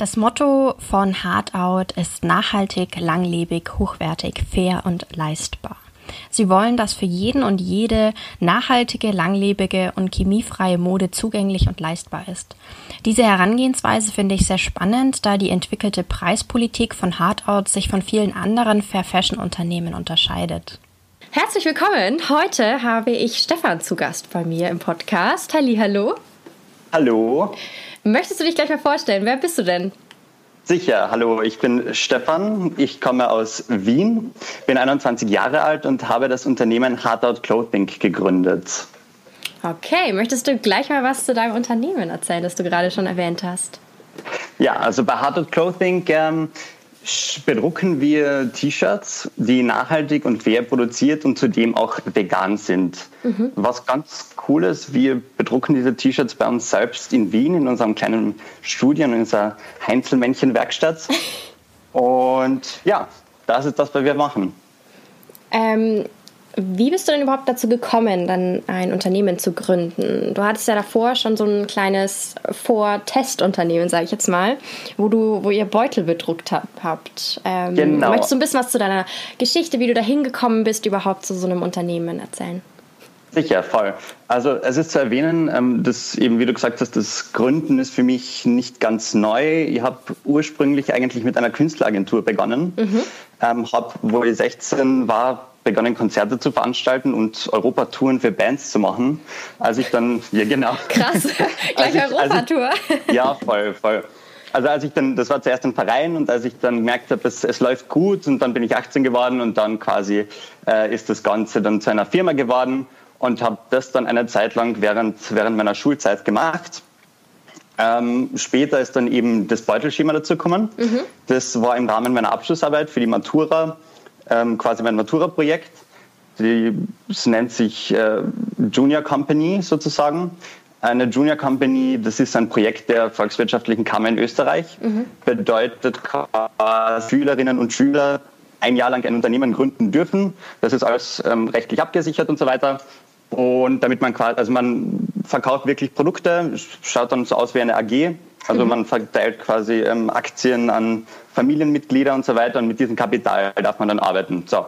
Das Motto von Hardout ist nachhaltig, langlebig, hochwertig, fair und leistbar. Sie wollen, dass für jeden und jede nachhaltige, langlebige und chemiefreie Mode zugänglich und leistbar ist. Diese Herangehensweise finde ich sehr spannend, da die entwickelte Preispolitik von Hardout sich von vielen anderen Fair Fashion Unternehmen unterscheidet. Herzlich willkommen. Heute habe ich Stefan zu Gast bei mir im Podcast. Halli, hallo. Hallo. Möchtest du dich gleich mal vorstellen? Wer bist du denn? Sicher, hallo, ich bin Stefan, ich komme aus Wien, bin 21 Jahre alt und habe das Unternehmen Hardout Clothing gegründet. Okay, möchtest du gleich mal was zu deinem Unternehmen erzählen, das du gerade schon erwähnt hast? Ja, also bei Hardout Clothing ähm, bedrucken wir T-Shirts, die nachhaltig und fair produziert und zudem auch vegan sind. Mhm. Was ganz cool ist, wir bedrucken diese T-Shirts bei uns selbst in Wien in unserem kleinen Studio, in unserer Heinzelmännchen-Werkstatt. und ja, das ist das, was wir machen. Ähm, wie bist du denn überhaupt dazu gekommen, dann ein Unternehmen zu gründen? Du hattest ja davor schon so ein kleines Vor-Testunternehmen, sage ich jetzt mal, wo du, wo ihr Beutel bedruckt habt. Ähm, genau. Möchtest du ein bisschen was zu deiner Geschichte, wie du da hingekommen bist, überhaupt zu so einem Unternehmen erzählen? Sicher, voll. Also es ist zu erwähnen, ähm, dass eben, wie du gesagt hast, das Gründen ist für mich nicht ganz neu. Ich habe ursprünglich eigentlich mit einer Künstleragentur begonnen. Mhm. Ähm, habe, wo ich 16 war, begonnen, Konzerte zu veranstalten und Europatouren für Bands zu machen. Als ich dann, ja genau. Krass, gleich Europatour. Ja, voll, voll. Also als ich dann, das war zuerst ein Verein und als ich dann gemerkt habe, es, es läuft gut und dann bin ich 18 geworden und dann quasi äh, ist das Ganze dann zu einer Firma geworden und habe das dann eine Zeit lang während, während meiner Schulzeit gemacht. Ähm, später ist dann eben das Beutelschema dazu gekommen. Mhm. Das war im Rahmen meiner Abschlussarbeit für die Matura ähm, quasi mein Matura-Projekt. Es nennt sich äh, Junior Company sozusagen. Eine Junior Company, das ist ein Projekt der Volkswirtschaftlichen Kammer in Österreich. Mhm. Bedeutet, Schülerinnen und Schüler ein Jahr lang ein Unternehmen gründen dürfen. Das ist alles ähm, rechtlich abgesichert und so weiter. Und damit man quasi, also man verkauft wirklich Produkte, schaut dann so aus wie eine AG. Also mhm. man verteilt quasi ähm, Aktien an Familienmitglieder und so weiter und mit diesem Kapital darf man dann arbeiten. So.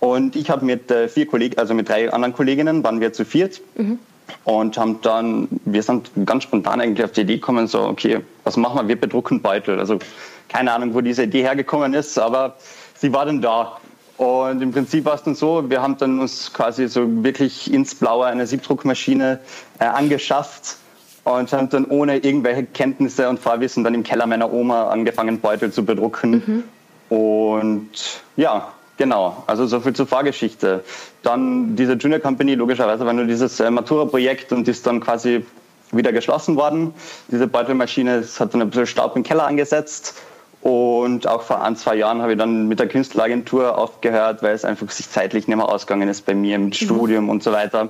Und ich habe mit äh, vier Kollegen, also mit drei anderen Kolleginnen, waren wir zu viert mhm. und haben dann, wir sind ganz spontan eigentlich auf die Idee gekommen, so, okay, was machen wir? Wir bedrucken Beutel. Also keine Ahnung, wo diese Idee hergekommen ist, aber sie war dann da. Und im Prinzip war es dann so, wir haben dann uns quasi so wirklich ins Blaue eine Siebdruckmaschine äh, angeschafft und haben dann ohne irgendwelche Kenntnisse und Vorwissen dann im Keller meiner Oma angefangen, Beutel zu bedrucken. Mhm. Und ja, genau, also so viel zur Vorgeschichte. Dann diese Junior Company, logischerweise war nur dieses äh, Matura-Projekt und ist dann quasi wieder geschlossen worden. Diese Beutelmaschine hat dann ein bisschen Staub im Keller angesetzt. Und auch vor ein, zwei Jahren habe ich dann mit der Künstleragentur aufgehört, weil es einfach sich zeitlich nicht mehr ausgegangen ist bei mir mit mhm. Studium mhm. und so weiter.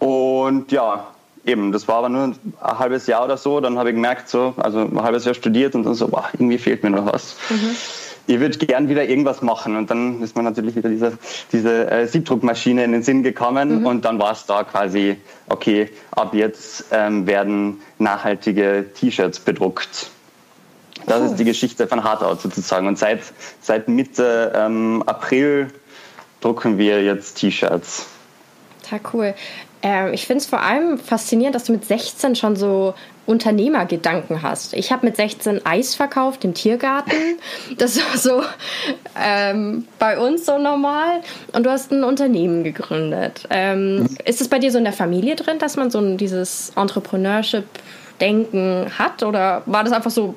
Und ja, eben, das war aber nur ein halbes Jahr oder so. Dann habe ich gemerkt, so, also ein halbes Jahr studiert und dann so, boah, irgendwie fehlt mir noch was. Mhm. Ich würde gern wieder irgendwas machen. Und dann ist mir natürlich wieder diese, diese äh, Siebdruckmaschine in den Sinn gekommen. Mhm. Und dann war es da quasi, okay, ab jetzt ähm, werden nachhaltige T-Shirts bedruckt. Das cool. ist die Geschichte von Hardout sozusagen. Und seit, seit Mitte ähm, April drucken wir jetzt T-Shirts. Total cool. Ähm, ich finde es vor allem faszinierend, dass du mit 16 schon so Unternehmergedanken hast. Ich habe mit 16 Eis verkauft im Tiergarten. Das war so ähm, bei uns so normal. Und du hast ein Unternehmen gegründet. Ähm, ist es bei dir so in der Familie drin, dass man so dieses Entrepreneurship-Denken hat? Oder war das einfach so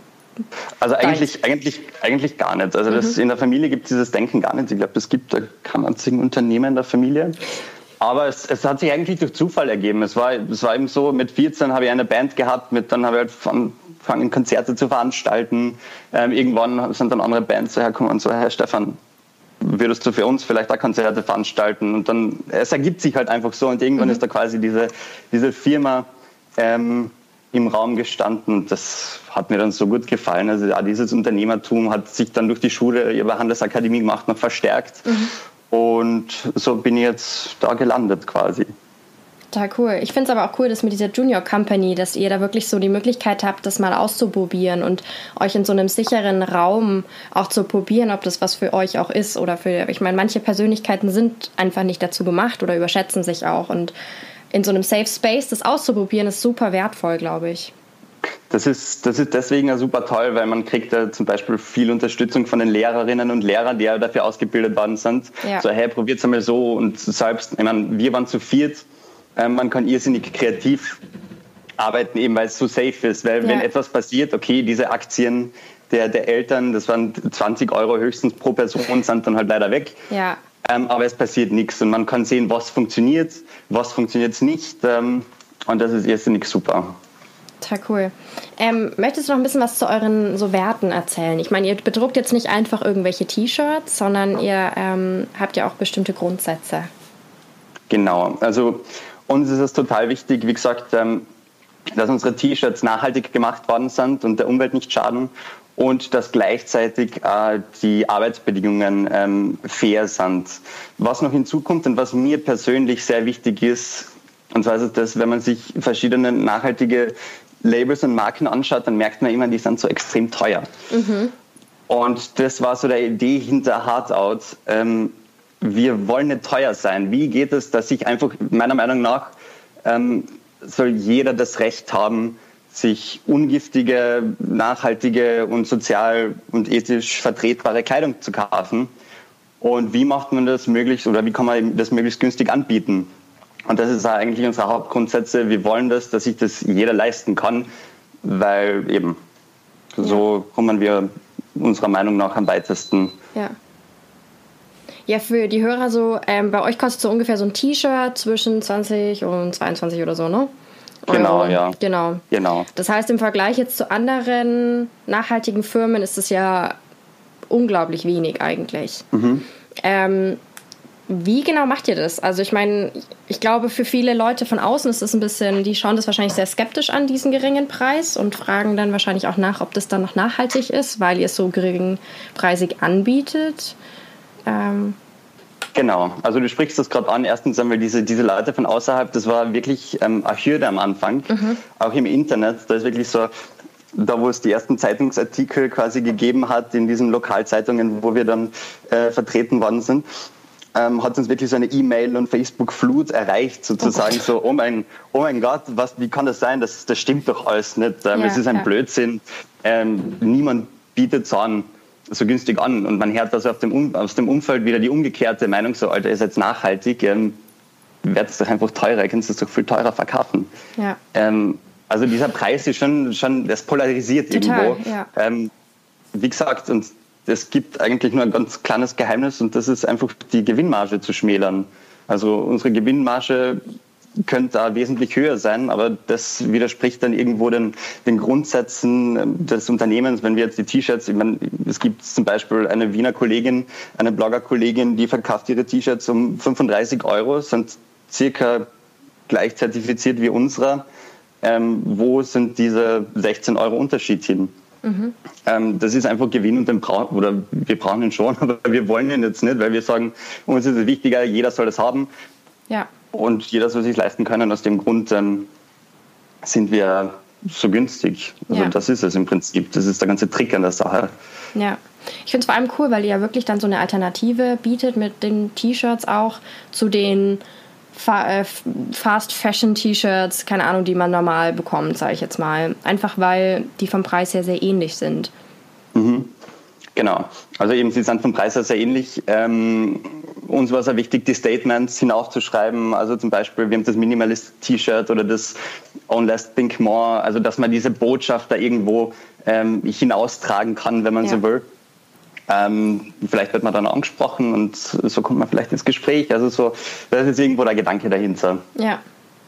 also eigentlich, eigentlich, eigentlich gar nicht. Also das, mhm. in der Familie gibt es dieses Denken gar nicht. Ich glaube, es gibt kein einzigen Unternehmen in der Familie. Aber es, es, hat sich eigentlich durch Zufall ergeben. Es war, es war eben so, mit 14 habe ich eine Band gehabt, mit, dann habe ich halt angefangen, Konzerte zu veranstalten. Ähm, irgendwann sind dann andere Bands hergekommen und so, Herr Stefan, würdest du für uns vielleicht auch Konzerte veranstalten? Und dann, es ergibt sich halt einfach so und irgendwann mhm. ist da quasi diese, diese Firma ähm, im Raum gestanden. Das hat mir dann so gut gefallen. Also ja, dieses Unternehmertum hat sich dann durch die Schule ihrer Handelsakademie gemacht, noch verstärkt. Mhm. Und so bin ich jetzt da gelandet quasi. Total cool. Ich finde es aber auch cool, dass mit dieser Junior Company, dass ihr da wirklich so die Möglichkeit habt, das mal auszuprobieren und euch in so einem sicheren Raum auch zu probieren, ob das was für euch auch ist oder für, ich meine, manche Persönlichkeiten sind einfach nicht dazu gemacht oder überschätzen sich auch und in so einem Safe Space das auszuprobieren ist super wertvoll, glaube ich. Das ist, das ist deswegen ja super toll, weil man kriegt ja zum Beispiel viel Unterstützung von den Lehrerinnen und Lehrern, die ja dafür ausgebildet worden sind. Ja. So, hey, probiert es einmal so und selbst, ich meine, wir waren zu viert, äh, man kann irrsinnig kreativ arbeiten, eben weil es so safe ist, weil ja. wenn etwas passiert, okay, diese Aktien der, der Eltern, das waren 20 Euro höchstens pro Person, sind dann halt leider weg. Ja. Ähm, aber es passiert nichts und man kann sehen, was funktioniert, was funktioniert nicht ähm, und das ist irrsinnig super. Total cool. Ähm, möchtest du noch ein bisschen was zu euren so Werten erzählen? Ich meine, ihr bedruckt jetzt nicht einfach irgendwelche T-Shirts, sondern ihr ähm, habt ja auch bestimmte Grundsätze. Genau, also uns ist es total wichtig, wie gesagt, ähm, dass unsere T-Shirts nachhaltig gemacht worden sind und der Umwelt nicht schaden und dass gleichzeitig äh, die Arbeitsbedingungen ähm, fair sind. Was noch hinzukommt und was mir persönlich sehr wichtig ist, und zwar ist es das, wenn man sich verschiedene nachhaltige Labels und Marken anschaut, dann merkt man immer, die sind so extrem teuer. Mhm. Und das war so der Idee hinter Hardout. Ähm, wir wollen nicht teuer sein. Wie geht es, dass sich einfach, meiner Meinung nach, ähm, soll jeder das Recht haben, sich ungiftige, nachhaltige und sozial und ethisch vertretbare Kleidung zu kaufen. Und wie macht man das möglichst oder wie kann man das möglichst günstig anbieten? Und das ist eigentlich unsere Hauptgrundsätze. Wir wollen das, dass sich das jeder leisten kann, weil eben so kommen wir unserer Meinung nach am weitesten. Ja. Ja, für die Hörer so, ähm, bei euch kostet so ungefähr so ein T-Shirt zwischen 20 und 22 oder so, ne? Genau, Euro. ja. Genau. genau. Das heißt, im Vergleich jetzt zu anderen nachhaltigen Firmen ist es ja unglaublich wenig eigentlich. Mhm. Ähm, wie genau macht ihr das? Also ich meine, ich glaube, für viele Leute von außen ist das ein bisschen, die schauen das wahrscheinlich sehr skeptisch an, diesen geringen Preis und fragen dann wahrscheinlich auch nach, ob das dann noch nachhaltig ist, weil ihr es so geringpreisig anbietet. Ähm, Genau, also du sprichst das gerade an. Erstens haben wir diese, diese Leute von außerhalb, das war wirklich ähm, eine Hürde am Anfang, mhm. auch im Internet. Da ist wirklich so, da wo es die ersten Zeitungsartikel quasi gegeben hat, in diesen Lokalzeitungen, wo wir dann äh, vertreten worden sind, ähm, hat uns wirklich so eine E-Mail- und Facebook-Flut erreicht, sozusagen oh so, oh mein, oh mein Gott, was, wie kann das sein? Das, das stimmt doch alles nicht. Ähm, ja, es ist ein ja. Blödsinn. Ähm, niemand bietet es an so günstig an. Und man hört also auf dem, aus dem Umfeld wieder die umgekehrte Meinung, so, Alter, ihr seid nachhaltig, ähm, werdet es doch einfach teurer, ihr könnt es doch viel teurer verkaufen. Ja. Ähm, also dieser Preis ist schon, schon das polarisiert Total, irgendwo. Ja. Ähm, wie gesagt, und es gibt eigentlich nur ein ganz kleines Geheimnis und das ist einfach die Gewinnmarge zu schmälern. Also unsere Gewinnmarge könnte da wesentlich höher sein, aber das widerspricht dann irgendwo den, den Grundsätzen ähm, des Unternehmens. Wenn wir jetzt die T-Shirts, ich meine, es gibt zum Beispiel eine Wiener Kollegin, eine Blogger-Kollegin, die verkauft ihre T-Shirts um 35 Euro, sind circa gleich zertifiziert wie unsere. Ähm, wo sind diese 16 Euro Unterschied hin? Mhm. Ähm, das ist einfach Gewinn und den brauchen, oder wir brauchen ihn schon, aber wir wollen ihn jetzt nicht, weil wir sagen, uns ist es wichtiger, jeder soll das haben. Ja und jeder soll sich leisten können. Aus dem Grund ähm, sind wir so günstig. Also ja. das ist es im Prinzip. Das ist der ganze Trick an der Sache. Ja. Ich finde es vor allem cool, weil ihr ja wirklich dann so eine Alternative bietet mit den T-Shirts auch zu den Fast Fashion T-Shirts, keine Ahnung, die man normal bekommt, sage ich jetzt mal. Einfach weil die vom Preis her sehr ähnlich sind. Mhm. Genau. Also eben, sie sind vom Preis her sehr ähnlich. Ähm, uns war es auch wichtig, die Statements hinaufzuschreiben. Also zum Beispiel, wir haben das Minimalist-T-Shirt oder das On Last Think More. Also dass man diese Botschaft da irgendwo ähm, hinaustragen kann, wenn man ja. so will. Ähm, vielleicht wird man dann angesprochen und so kommt man vielleicht ins Gespräch. Also so, das ist irgendwo der Gedanke dahinter. Ja.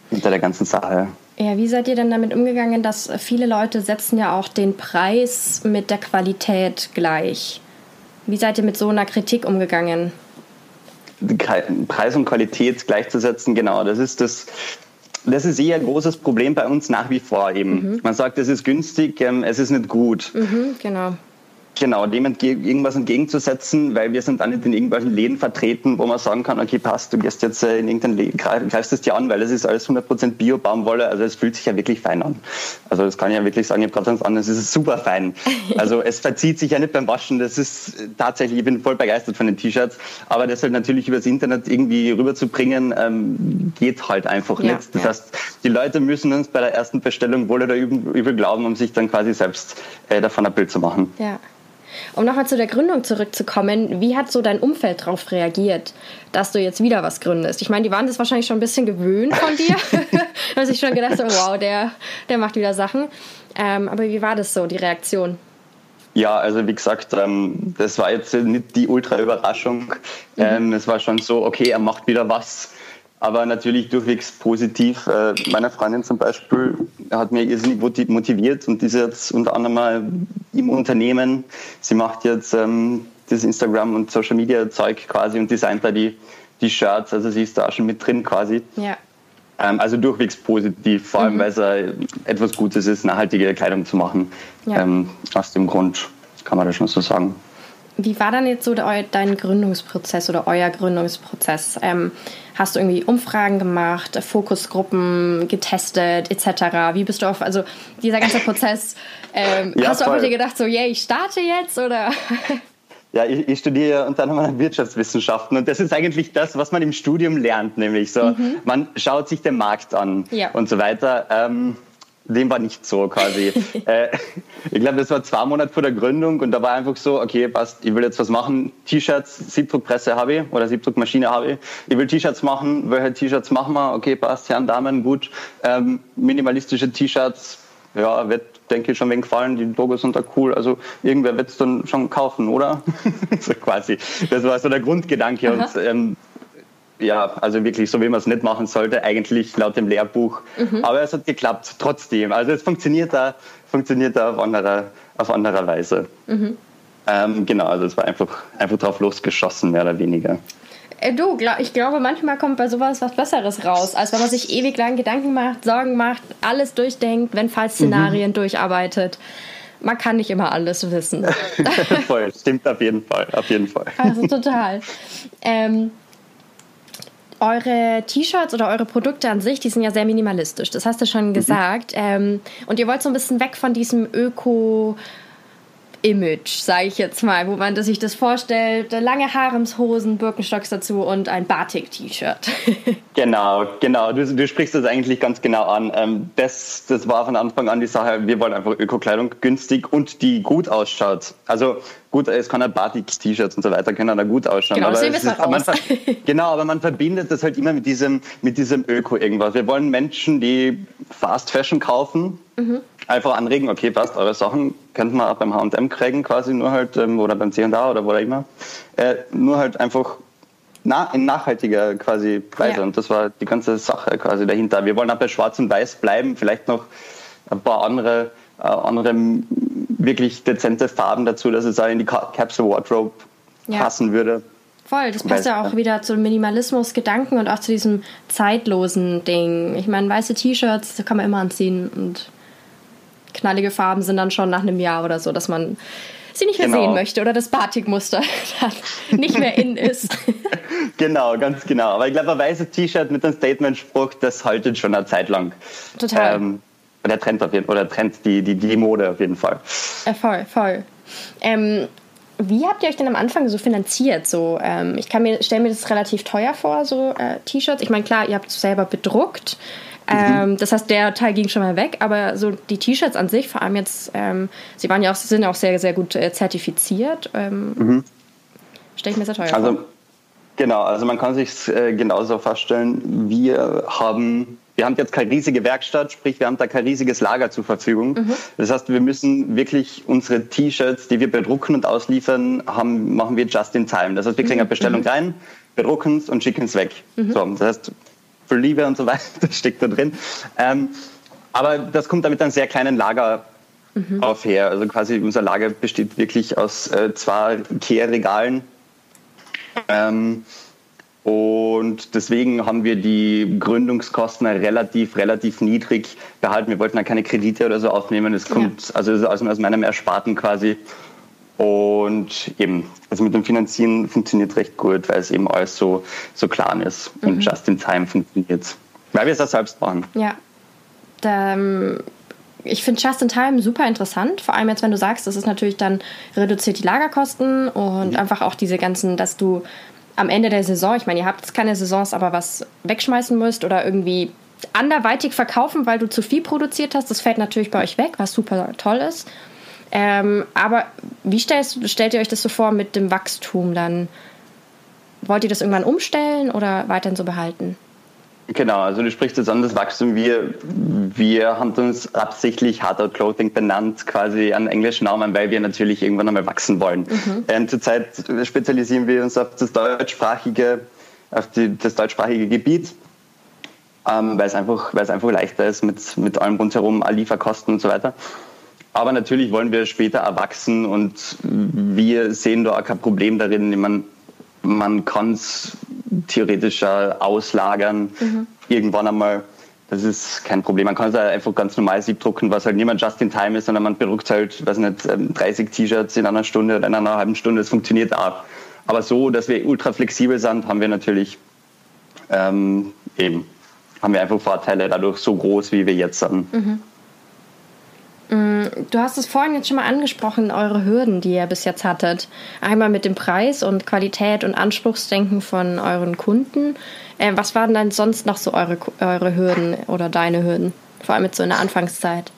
Hinter der ganzen Sache. Ja, wie seid ihr denn damit umgegangen, dass viele Leute setzen ja auch den Preis mit der Qualität gleich? Wie seid ihr mit so einer Kritik umgegangen? Preis und Qualität gleichzusetzen, genau, das ist das, das ist eher ein großes Problem bei uns nach wie vor eben. Mhm. Man sagt, es ist günstig, ähm, es ist nicht gut. Mhm, genau. Genau, dem entge irgendwas entgegenzusetzen, weil wir sind dann nicht in irgendwelchen Läden vertreten, wo man sagen kann, okay, passt, du gehst jetzt äh, in irgendein Läden, greifst es dir an, weil es ist alles 100% Bio-Baumwolle, also es fühlt sich ja wirklich fein an. Also das kann ich ja wirklich sagen, ich habe gerade an, es ist super fein. Also es verzieht sich ja nicht beim Waschen, das ist äh, tatsächlich, ich bin voll begeistert von den T-Shirts, aber das halt natürlich übers Internet irgendwie rüberzubringen, ähm, geht halt einfach ja, nicht. Das ja. heißt, die Leute müssen uns bei der ersten Bestellung wohl oder übel, glauben, um sich dann quasi selbst äh, davon ein Bild zu machen. Ja. Um nochmal zu der Gründung zurückzukommen, wie hat so dein Umfeld darauf reagiert, dass du jetzt wieder was gründest? Ich meine, die waren das wahrscheinlich schon ein bisschen gewöhnt von dir. haben sich schon gedacht, so, wow, der, der macht wieder Sachen. Ähm, aber wie war das so, die Reaktion? Ja, also wie gesagt, ähm, das war jetzt nicht die Ultra-Überraschung. Mhm. Ähm, es war schon so, okay, er macht wieder was aber natürlich durchwegs positiv. Äh, meine Freundin zum Beispiel hat mir irrsinnig motiviert und ist jetzt unter anderem im Unternehmen. Sie macht jetzt ähm, das Instagram und Social Media Zeug quasi und designt da die, die Shirts. Also sie ist da schon mit drin quasi. Ja. Ähm, also durchwegs positiv, vor allem mhm. weil es äh, etwas Gutes ist, nachhaltige Kleidung zu machen. Ja. Ähm, aus dem Grund kann man das schon so sagen. Wie war dann jetzt so dein Gründungsprozess oder euer Gründungsprozess? Hast du irgendwie Umfragen gemacht, Fokusgruppen getestet etc.? Wie bist du auf, also dieser ganze Prozess, ähm, ja, hast du auch dir gedacht, so, yay, ich starte jetzt oder? Ja, ich, ich studiere unter anderem Wirtschaftswissenschaften und das ist eigentlich das, was man im Studium lernt, nämlich so, mhm. man schaut sich den Markt an ja. und so weiter. Ähm, dem war nicht so quasi. äh, ich glaube, das war zwei Monate vor der Gründung und da war einfach so, okay, passt, ich will jetzt was machen. T-Shirts, Siebdruckpresse habe ich oder Siebdruckmaschine habe ich. Ich will T-Shirts machen. Welche T-Shirts machen wir? Okay, passt, Herren, Damen, gut. Ähm, minimalistische T-Shirts, ja, wird, denke ich, schon wegen gefallen. Die Logos sind da cool. Also irgendwer wird es dann schon kaufen, oder? so quasi. Das war so der Grundgedanke. Aha. Und ähm, ja, also wirklich so, wie man es nicht machen sollte, eigentlich laut dem Lehrbuch. Mhm. Aber es hat geklappt, trotzdem. Also es funktioniert da, funktioniert da auf anderer, auf anderer Weise. Mhm. Ähm, genau, also es war einfach, einfach drauf losgeschossen, mehr oder weniger. Äh, du, glaub, ich glaube, manchmal kommt bei sowas was Besseres raus, als wenn man sich ewig lang Gedanken macht, Sorgen macht, alles durchdenkt, wenn Fallszenarien mhm. durcharbeitet. Man kann nicht immer alles wissen. Voll, stimmt auf jeden Fall, auf jeden Fall. Also total. Ähm, eure T-Shirts oder eure Produkte an sich, die sind ja sehr minimalistisch. Das hast du schon mhm. gesagt. Ähm, und ihr wollt so ein bisschen weg von diesem Öko- Image, sage ich jetzt mal, wo man sich das vorstellt, lange Haremshosen, Birkenstocks dazu und ein Batik-T-Shirt. genau, genau. Du, du, sprichst das eigentlich ganz genau an. Ähm, das, das war von Anfang an die Sache, wir wollen einfach Öko-Kleidung günstig und die gut ausschaut. Also gut, es kann ein Batik-T-Shirts und so weiter können da gut ausschauen. Genau, aber sehen es mal raus. genau, aber man verbindet das halt immer mit diesem, mit diesem Öko irgendwas. Wir wollen Menschen, die Fast Fashion kaufen, mhm einfach anregen, okay, passt, eure Sachen könnte man auch beim H&M kriegen quasi, nur halt, ähm, oder beim C&A oder wo auch immer, äh, nur halt einfach na, in nachhaltiger quasi Weise. Ja. Und das war die ganze Sache quasi dahinter. Wir wollen auch bei Schwarz und Weiß bleiben, vielleicht noch ein paar andere, äh, andere wirklich dezente Farben dazu, dass es auch in die Capsule Wardrobe ja. passen würde. Voll, das passt ja auch wieder zum Minimalismus-Gedanken und auch zu diesem zeitlosen Ding. Ich meine, weiße T-Shirts, kann man immer anziehen und knallige Farben sind dann schon nach einem Jahr oder so, dass man sie nicht mehr genau. sehen möchte oder das Batikmuster nicht mehr in ist. genau, ganz genau. Aber ich glaube, ein weißes T-Shirt mit einem Statement-Spruch, das haltet schon eine Zeit lang. Total. Ähm, der Trend auf jeden oder Trend, die, die, die Mode auf jeden Fall. Äh, voll, voll. Ähm, wie habt ihr euch denn am Anfang so finanziert? So, ähm, ich kann mir, stelle mir das relativ teuer vor, so äh, T-Shirts. Ich meine, klar, ihr habt es selber bedruckt. Ähm, mhm. das heißt, der Teil ging schon mal weg, aber so die T-Shirts an sich, vor allem jetzt, ähm, sie waren ja auch, sind auch sehr, sehr gut äh, zertifiziert. Ähm, mhm. Stelle ich mir sehr teuer also, vor. Genau, also man kann sich äh, genauso vorstellen, wir haben wir haben jetzt keine riesige Werkstatt, sprich wir haben da kein riesiges Lager zur Verfügung. Mhm. Das heißt, wir müssen wirklich unsere T-Shirts, die wir bedrucken und ausliefern, haben, machen wir just in time. Das heißt, wir kriegen eine Bestellung mhm. rein, bedrucken es und schicken es weg. Mhm. So, das heißt, für Liebe und so weiter steckt da drin. Ähm, aber das kommt damit einem sehr kleinen Lager mhm. auf her. Also quasi unser Lager besteht wirklich aus äh, zwei Kehrregalen. Ähm, und deswegen haben wir die Gründungskosten relativ, relativ niedrig behalten. Wir wollten da keine Kredite oder so aufnehmen. Es kommt ja. also aus, aus meinem Ersparten quasi. Und eben, also mit dem Finanzieren funktioniert recht gut, weil es eben alles so, so klar ist. Mhm. Und just in time funktioniert Weil wir es ja selbst machen. Ja. Da, ähm, ich finde Just in Time super interessant, vor allem jetzt, wenn du sagst, das ist natürlich dann reduziert die Lagerkosten und mhm. einfach auch diese ganzen, dass du am Ende der Saison, ich meine, ihr habt jetzt keine Saisons, aber was wegschmeißen müsst oder irgendwie anderweitig verkaufen, weil du zu viel produziert hast, das fällt natürlich bei euch weg, was super toll ist. Ähm, aber wie stellt, stellt ihr euch das so vor mit dem Wachstum dann? Wollt ihr das irgendwann umstellen oder weiterhin so behalten? Genau, also du sprichst jetzt an das Wachstum. Wir, wir haben uns absichtlich Hardout Clothing benannt, quasi an englischen Namen, weil wir natürlich irgendwann einmal wachsen wollen. Mhm. Ähm, zurzeit spezialisieren wir uns auf das deutschsprachige, auf die, das deutschsprachige Gebiet, ähm, weil, es einfach, weil es einfach leichter ist mit, mit allem rundherum, Lieferkosten und so weiter. Aber natürlich wollen wir später erwachsen und wir sehen da auch kein Problem darin. Meine, man kann es theoretisch auslagern, mhm. irgendwann einmal. Das ist kein Problem. Man kann es einfach ganz normal siebdrucken, was halt niemand just in time ist, sondern man bedruckt halt, weiß nicht, 30 ähm, T-Shirts in einer Stunde oder in einer halben Stunde. Das funktioniert auch. Aber so, dass wir ultra flexibel sind, haben wir natürlich ähm, eben, haben wir einfach Vorteile dadurch so groß, wie wir jetzt sind. Mhm. Du hast es vorhin jetzt schon mal angesprochen, eure Hürden, die ihr bis jetzt hattet. Einmal mit dem Preis und Qualität und Anspruchsdenken von euren Kunden. Äh, was waren dann sonst noch so eure, eure Hürden oder deine Hürden? Vor allem jetzt so in der Anfangszeit.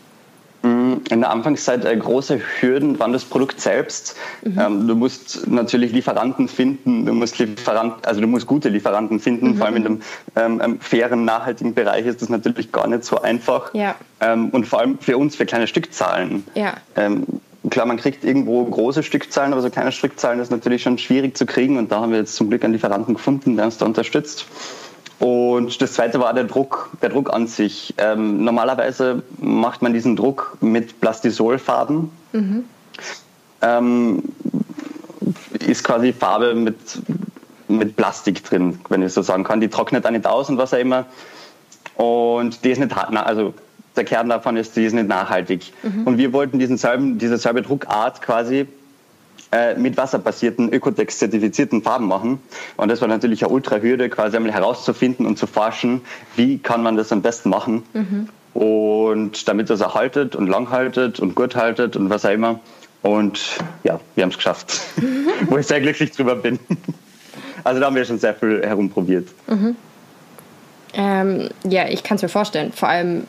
Mm, in der Anfangszeit äh, große Hürden waren das Produkt selbst. Mhm. Ähm, du musst natürlich Lieferanten finden, du musst Lieferanten, also du musst gute Lieferanten finden. Mhm. Vor allem in dem ähm, ähm, fairen, nachhaltigen Bereich ist das natürlich gar nicht so einfach. Ja. Ähm, und vor allem für uns für kleine Stückzahlen. Ja. Ähm, klar, man kriegt irgendwo große Stückzahlen, aber so kleine Stückzahlen ist natürlich schon schwierig zu kriegen. Und da haben wir jetzt zum Glück einen Lieferanten gefunden, der uns da unterstützt. Und das zweite war der Druck, der Druck an sich. Ähm, normalerweise macht man diesen Druck mit Plastisolfarben. Mhm. Ähm, ist quasi Farbe mit, mit Plastik drin, wenn ich so sagen kann. Die trocknet dann nicht aus und was auch immer. Und die ist nicht, also der Kern davon ist, die ist nicht nachhaltig. Mhm. Und wir wollten diesen selben, diese selbe Druckart quasi äh, mit wasserbasierten, Ökotex-zertifizierten Farben machen. Und das war natürlich eine Ultra-Hürde, quasi einmal herauszufinden und zu forschen, wie kann man das am besten machen. Mhm. Und damit das erhaltet und langhaltet und gut haltet und was auch immer. Und ja, wir haben es geschafft, wo ich sehr glücklich drüber bin. Also da haben wir schon sehr viel herumprobiert. Mhm. Ähm, ja, ich kann es mir vorstellen. Vor allem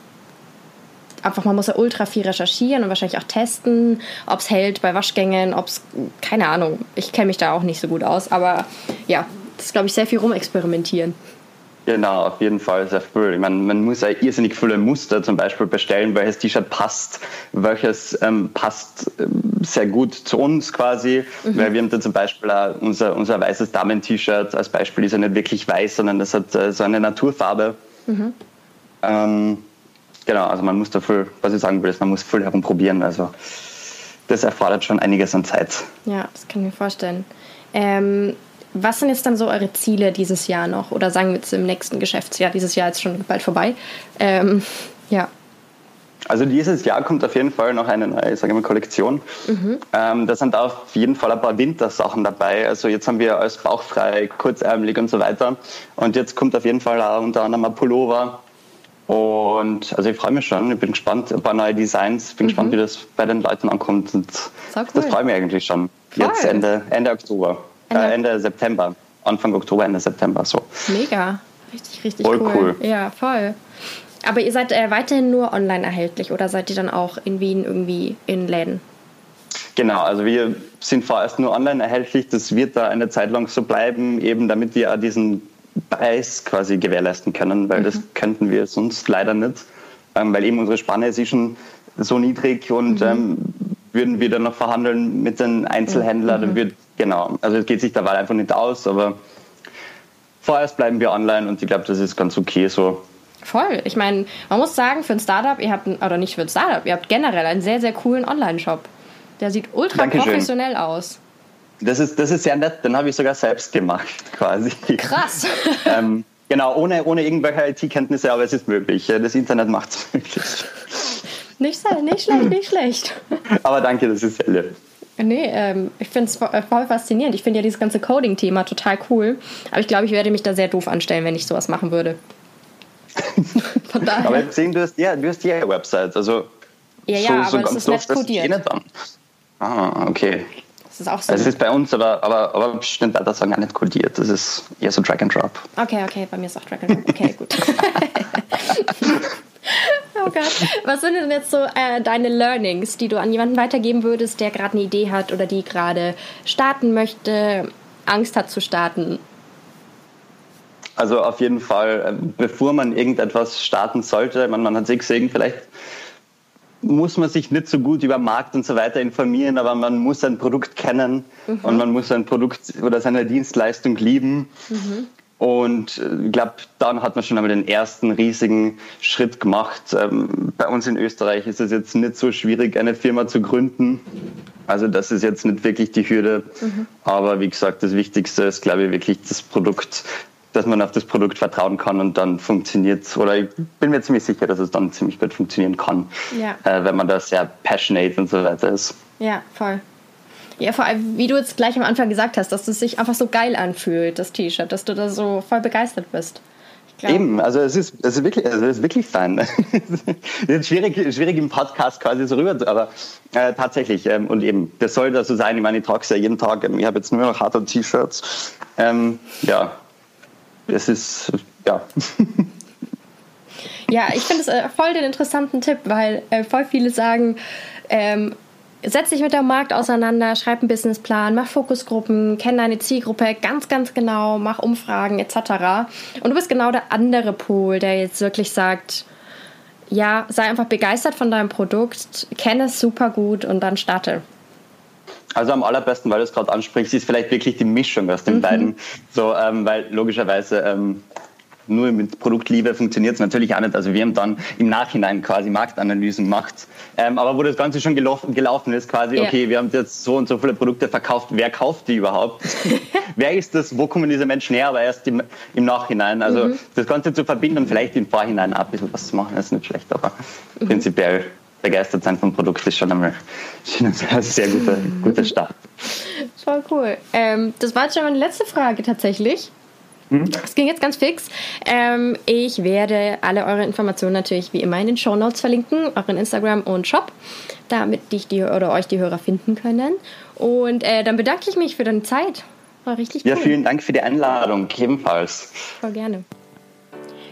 einfach, man muss ja ultra viel recherchieren und wahrscheinlich auch testen, ob es hält bei Waschgängen, ob es, keine Ahnung, ich kenne mich da auch nicht so gut aus, aber ja, das ist, glaube ich, sehr viel rumexperimentieren. Genau, auf jeden Fall sehr viel. Ich meine, man muss ja irrsinnig viele Muster zum Beispiel bestellen, welches T-Shirt passt, welches ähm, passt ähm, sehr gut zu uns quasi, mhm. weil wir haben da zum Beispiel auch unser, unser weißes Damen-T-Shirt als Beispiel ist ja nicht wirklich weiß, sondern das hat äh, so eine Naturfarbe. Mhm. Ähm, Genau, also man muss da viel, was ich sagen will, ist, man muss viel herumprobieren. Also das erfordert schon einiges an Zeit. Ja, das kann ich mir vorstellen. Ähm, was sind jetzt dann so eure Ziele dieses Jahr noch? Oder sagen wir jetzt im nächsten Geschäftsjahr? Dieses Jahr ist schon bald vorbei. Ähm, ja. Also dieses Jahr kommt auf jeden Fall noch eine neue, sage ich mal, Kollektion. Mhm. Ähm, da sind auf jeden Fall ein paar Wintersachen dabei. Also jetzt haben wir alles bauchfrei, kurzärmelig und so weiter. Und jetzt kommt auf jeden Fall auch unter anderem ein Pullover, und also ich freue mich schon, ich bin gespannt, ein paar neue Designs, bin mhm. gespannt, wie das bei den Leuten ankommt. Und cool. das freue ich mich eigentlich schon. Voll. Jetzt Ende, Ende Oktober, Ende. Äh, Ende September, Anfang Oktober, Ende September so. Mega, richtig, richtig voll cool. cool. Ja, voll. Aber ihr seid äh, weiterhin nur online erhältlich oder seid ihr dann auch in Wien irgendwie in Läden? Genau, also wir sind vorerst nur online erhältlich. Das wird da eine Zeit lang so bleiben, eben damit wir diesen Preis quasi gewährleisten können, weil mhm. das könnten wir sonst leider nicht, ähm, weil eben unsere Spanne ist eh schon so niedrig und mhm. ähm, würden wir dann noch verhandeln mit den Einzelhändlern, dann mhm. wird, genau, also es geht sich dabei einfach nicht aus, aber vorerst bleiben wir online und ich glaube, das ist ganz okay so. Voll. Ich meine, man muss sagen, für ein Startup, ihr habt, oder nicht für ein Startup, ihr habt generell einen sehr, sehr coolen Online-Shop. Der sieht ultra Dankeschön. professionell aus. Das ist, das ist sehr nett, den habe ich sogar selbst gemacht, quasi. Krass. ähm, genau, ohne, ohne irgendwelche IT-Kenntnisse, aber es ist möglich. Das Internet macht es möglich. Nicht, nicht schlecht, nicht schlecht. aber danke, das ist sehr lieb. Nee, ähm, ich finde es voll faszinierend. Ich finde ja dieses ganze Coding-Thema total cool. Aber ich glaube, ich werde mich da sehr doof anstellen, wenn ich sowas machen würde. Von daher. Aber sehen, du hast ja, du hast ja Website. Also ja, ja, so, aber so es ist nicht kodiert. Ah, okay. Das ist auch so. Es ist bei uns aber, aber, aber bestimmt weiter sagen gar nicht kodiert. Das ist eher so Drag and Drop. Okay, okay, bei mir ist auch Drag and Drop. Okay, gut. oh Gott. Was sind denn jetzt so äh, deine Learnings, die du an jemanden weitergeben würdest, der gerade eine Idee hat oder die gerade starten möchte, Angst hat zu starten? Also auf jeden Fall, ähm, bevor man irgendetwas starten sollte, man, man hat sich gesehen, vielleicht muss man sich nicht so gut über Markt und so weiter informieren, aber man muss ein Produkt kennen mhm. und man muss ein Produkt oder seine Dienstleistung lieben. Mhm. Und äh, ich glaube, dann hat man schon einmal den ersten riesigen Schritt gemacht. Ähm, bei uns in Österreich ist es jetzt nicht so schwierig, eine Firma zu gründen. Also das ist jetzt nicht wirklich die Hürde. Mhm. Aber wie gesagt, das Wichtigste ist, glaube ich, wirklich das Produkt dass man auf das Produkt vertrauen kann und dann funktioniert es. Oder ich bin mir ziemlich sicher, dass es dann ziemlich gut funktionieren kann, ja. äh, wenn man da sehr passionate und so weiter ist. Ja, voll. Ja, vor allem, wie du jetzt gleich am Anfang gesagt hast, dass es sich einfach so geil anfühlt, das T-Shirt, dass du da so voll begeistert bist. Eben, also es ist, es ist wirklich, also es ist wirklich fein. es ist schwierig, schwierig im Podcast quasi so rüber, aber äh, tatsächlich ähm, und eben, das soll da so sein. Ich meine, ich trage es ja jeden Tag. Ich habe jetzt nur noch harte T-Shirts. Ähm, ja, es ist, ja. Ja, ich finde es äh, voll den interessanten Tipp, weil äh, voll viele sagen, ähm, setz dich mit dem Markt auseinander, schreib einen Businessplan, mach Fokusgruppen, kenn deine Zielgruppe ganz, ganz genau, mach Umfragen etc. Und du bist genau der andere Pol, der jetzt wirklich sagt, ja, sei einfach begeistert von deinem Produkt, kenne es super gut und dann starte. Also am allerbesten, weil du es gerade ansprichst, ist vielleicht wirklich die Mischung aus den mhm. beiden. So, ähm, weil logischerweise ähm, nur mit Produktliebe funktioniert es natürlich auch nicht. Also wir haben dann im Nachhinein quasi Marktanalysen gemacht. Ähm, aber wo das Ganze schon gelaufen, gelaufen ist, quasi, ja. okay, wir haben jetzt so und so viele Produkte verkauft, wer kauft die überhaupt? wer ist das? Wo kommen diese Menschen her? Aber erst im, im Nachhinein. Also mhm. das Ganze zu verbinden und vielleicht im Vorhinein auch ein bisschen was zu machen, ist nicht schlecht, aber mhm. prinzipiell begeistert sein vom Produkt ist schon einmal ein sehr guter, guter Start. Voll cool. Ähm, das war jetzt schon meine letzte Frage tatsächlich. Mhm. Es ging jetzt ganz fix. Ähm, ich werde alle eure Informationen natürlich wie immer in den Show Notes verlinken, euren Instagram und Shop, damit dich die oder euch die Hörer finden können. Und äh, dann bedanke ich mich für deine Zeit. War richtig cool. Ja, vielen Dank für die Einladung, ebenfalls. Voll gerne.